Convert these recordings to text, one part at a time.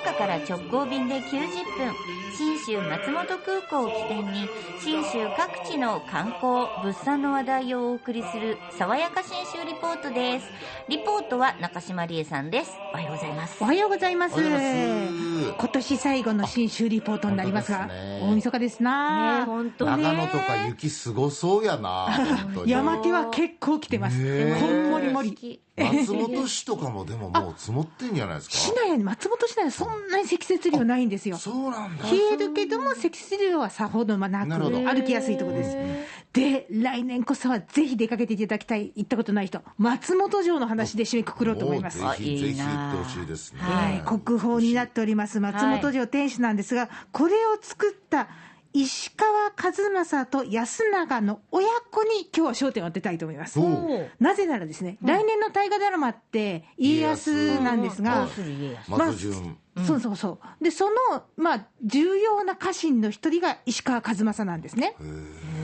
岡から直行便で90分信州松本空港を起点に信州各地の観光物産の話題をお送りする爽やか信州リポートです。リポートは中島理恵さんです。おはようございます。おはようございます。ます。今年最後の新州リポートになりますが、大晦日ですな、ね本当ね。長野とか雪すごそうやな。山手は結構来てます。こんもりもり。松本市とかもでももう積もってんじゃないですか。市内は松本市内はそんなに積雪量ないんですよ。そうなんだ。冷えるけども積雪量はさほどなく歩きやすいところです。で、来年こそはぜひ出かけていただきたい、行ったことない人、松本城の話で締めくくろうと思います。ぜひぜひ行いいな。ってほしいですね。はい、国宝になっております松本城天守なんですが、これを作った石川数正と安永の親子に今日は焦点を当てたいと思います。おなぜならですね、来年の大河ドラマって家康なんですどがう、する家康。松潤そうそうそう。で、その、まあ、重要な家臣の一人が石川数正なんですね。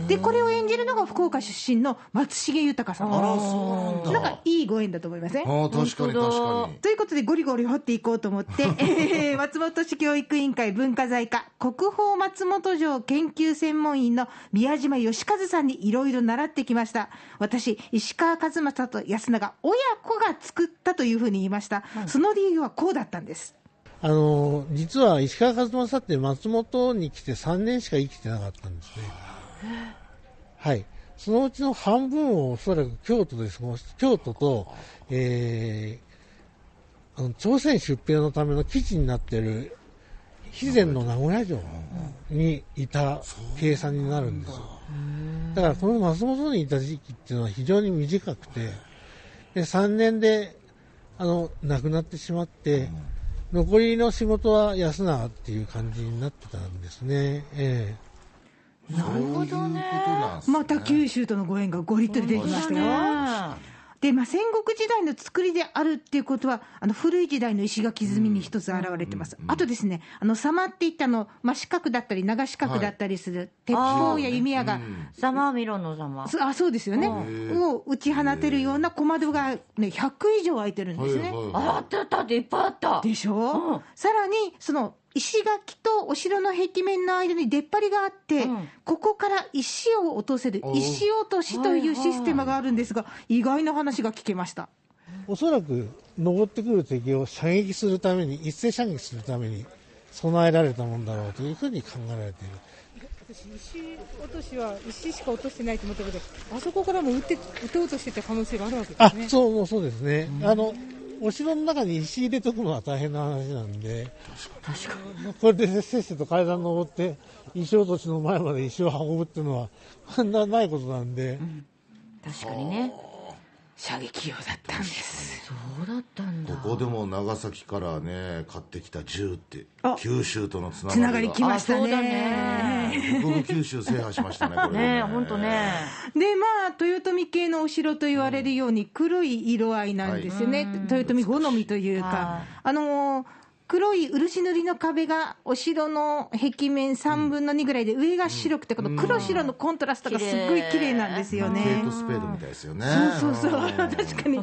で、これを演じるのが福岡出身の松重豊さん。あらそうなんだなんかいいご縁だと思いません？ああ確かに確かにということで、ゴリゴリ掘っていこうと思って、えー松本市教育委員会文化財課国宝松本城研究専門員の宮島義和さんにいろいろ習ってきました。私、石川和正と安永、親子が作ったというふうに言いました。その理由はこうだったんです。あの実は石川和正って松本に来て3年しか生きてなかったんですね。はい。そのうちの半分をおそらく京都で過ごし、京都と、えー、あの朝鮮出兵のための基地になっている肥前の名古屋城にいた計算になるんですよ。だからこの松本にいた時期っていうのは非常に短くて、で3年であの亡くなってしまって、残りの仕事は安永っていう感じになってたんですね。えなるほどねねまた九州とのご縁がごりっとり出てきましたよ。で、まあ、戦国時代の作りであるっていうことは、あの古い時代の石垣積みに一つ現れてます。あとですね、あの様っていったの、真四角だったり、長四角だったりする、鉄砲や弓矢が、ざまみろのざまそあそうですよね、を打ち放てるような小窓が、ね、100以上開いてるんですね。はいはいああったあったっていっぱいあった。でしょ、うん。さらにその石垣とお城の壁面の間に出っ張りがあって、うんここから石を落とせる石落としというシステムがあるんですが、意外な話が聞けました。えおそらく登ってくる敵を射撃するために、一斉射撃するために備えられたもんだろうというふうに考えられている。私、石落としは石しか落としてないと思ったけど、あそこからも撃って撃とうとしてた可能性があるわけであすね。そうそうですね、あのお城の中に石入れとくのは大変な話なんで、これでせっせと階段登って、石落としの前まで石を運ぶっていうのは、こんなないことなんで、確かにね射撃用だったんです。そうだったんだ。ここでも長崎からね買ってきた銃ってあ九州とのつなつなが。がりがりきましたあそうだね。ね。僕も九州制覇しましたねこれね。え本当ね。で、まあ、豊臣系のお城と言われるように黒い色合いなんですよね。豊臣好みというはか。い、あのー黒い漆塗りの壁がお城の壁面3分の2ぐらいで、上が白くて、この黒白のコントラストがすごい綺麗なんですよケねイト。スペードみたいですよねそうそうそう、ん確かに。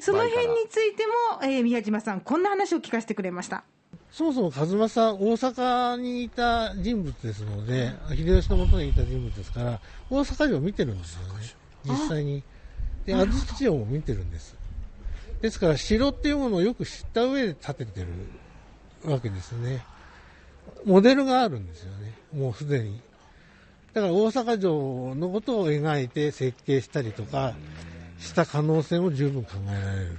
その辺についても、えー宮島さん、こんな話を聞かせてくれました。そもそも和正、大阪にいた人物ですので、秀吉のもとにいた人物ですから、大阪城を見てるんですよね、実際に。で、安土城も見てるんです。ですから、城っていうものをよく知った上で建ててるわけですね。モデルがあるんですよね、もうすでに。だから大阪城のことを描いて設計したりとかした可能性も十分考えられる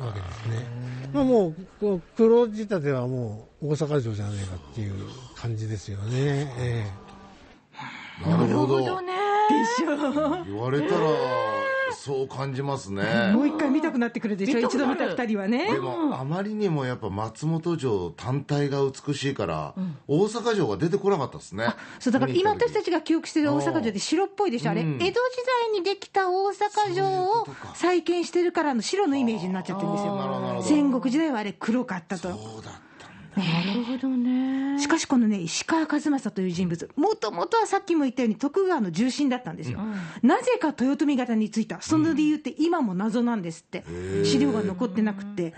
わけですね。まあもう、こう黒仕立てはもう大阪城じゃねえかっていう感じですよね。えなるほどでしょ言われたらそう感じますね。もう一回見たくなってくるでしょ、一度見た二人はね。でもあまりにもやっぱ松本城単体が美しいから、大阪城が出てこなかったですね。そうだから今私たちちが記憶してる大阪城って白っぽいでしょ、あれ、うん。江戸時代にできた大阪城を再建してるからの白のイメージになっちゃってるんですよ、戦国時代はあれ、黒かったと。そうだったなるほどねしかしこのね、石川数正という人物、もともとはさっきも言ったように徳川の重臣だったんですよ。なぜか豊臣方についた、その理由って今も謎なんですって。資料が残ってなくて。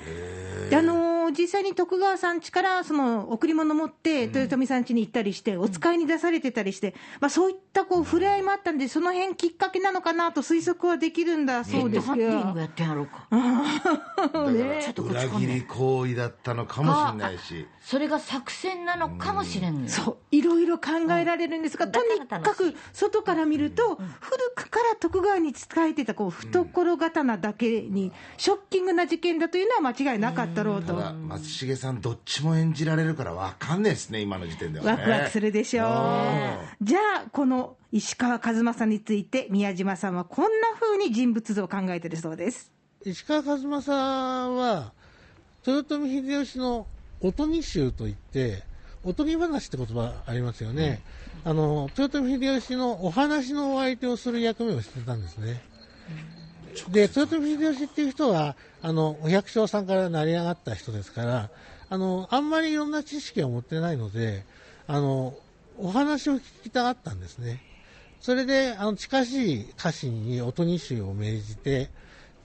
であのーの実際に徳川さん家からその贈り物持って、豊臣さん家に行ったりして、お使いに出されてたりして、まあ、そういったこう触れ合いもあったんで、その辺きっかけなのかなと推測はできるんだそうですけどハッピング。やってんやろうか。だからちょっと裏切り行為だったのかもしれないし。それが作戦なのかもしれんのよ。そう。いろいろ考えられるんですが、うん。とにだかく外から見ると、古くから徳川に仕えてたこう懐刀だけに、ショッキングな事件だというのは間違いなかったろうと、松重さんどっちも演じられるから分かんないですね今の時点ではねワクワクするでしょう。じゃあ、この石川数正について、宮島さんはこんな風に人物像を考えてるそうです。石川数正は、豊臣秀吉のおとぎ衆といって、おとぎ話って言葉ありますよね。あの、豊臣秀吉のお話のお相手をする役目をしてたんですね。で、豊臣秀吉っていう人は、あの、お百姓さんから成り上がった人ですから、あの、あんまりいろんな知識を持ってないので、あの、お話を聞きたがったんですね。それで、あの、近しい家臣におとぎ衆を命じて、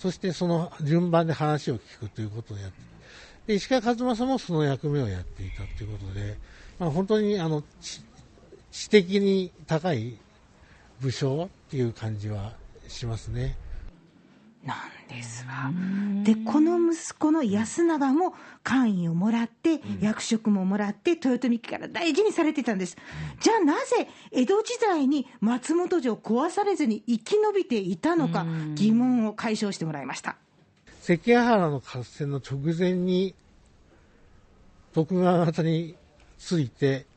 そしてその順番で話を聞くということをやって、で石川数正もその役目をやっていたということで、まあ、本当にあの知的に高い武将っていう感じはしますね。なんですわ。で、この息子の安永も官位をもらって、役職ももらって、豊臣家から大事にされてたんです。じゃあなぜ、江戸時代に松本城壊されずに生き延びていたのか、疑問を解消してもらいました。関ヶ原の合戦の直前に徳川方について、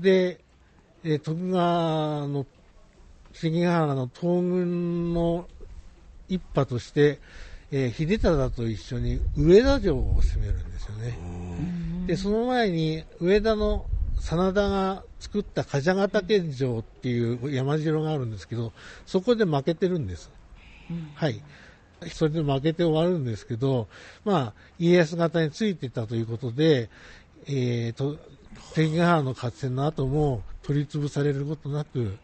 で、えー徳川の関ヶ原の東軍の一派として、えー秀忠と一緒に上田城を攻めるんですよね。で、その前に上田の真田が作った梶ヶ岳城っていう山城があるんですけど、そこで負けてるんです。はい。それで負けて終わるんですけど、まあ、家康方についてたということで、えーと、関ヶ原の合戦の後も取り潰されることなく、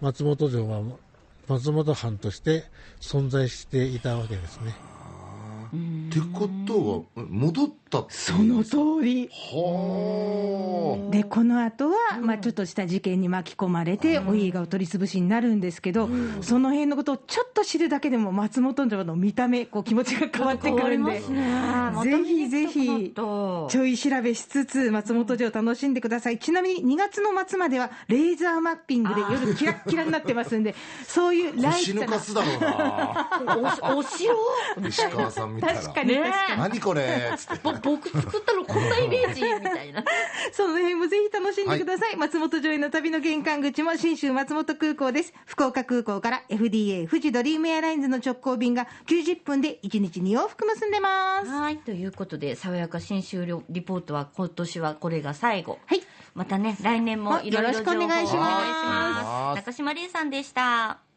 松本城は松本藩として存在していたわけですね。ってことは戻っってその通り。はで、この後は、まあちょっとした事件に巻き込まれて、お家がお取り潰しになるんですけど、その辺のことをちょっと知るだけでも、松本城の見た目、こう気持ちが変わってくるんで。ぜひぜひ、ちょい調べしつつ、松本城楽しんでください。ちなみに2月の末までは、レーザーマッピングで夜キラッキラになってますんで、そういうあライトな腰抜かすだろうな。おお城？石川さん見たら。確かにね確かに。何これ？っつって。ぼ僕作ったのこんなイメージみたいな。その辺もぜひ楽しんでください。松本城への旅の玄関口も新州松本空港です。福岡空港から FDA 富士ドリームエアラインズの直行便が90分で1日2往復結んでます。はい。ということで、爽やか新終了リポートは今年はこれが最後。はい。またね、来年もいろいろよろしくお願いします情報をお願いします中島理恵さんでした。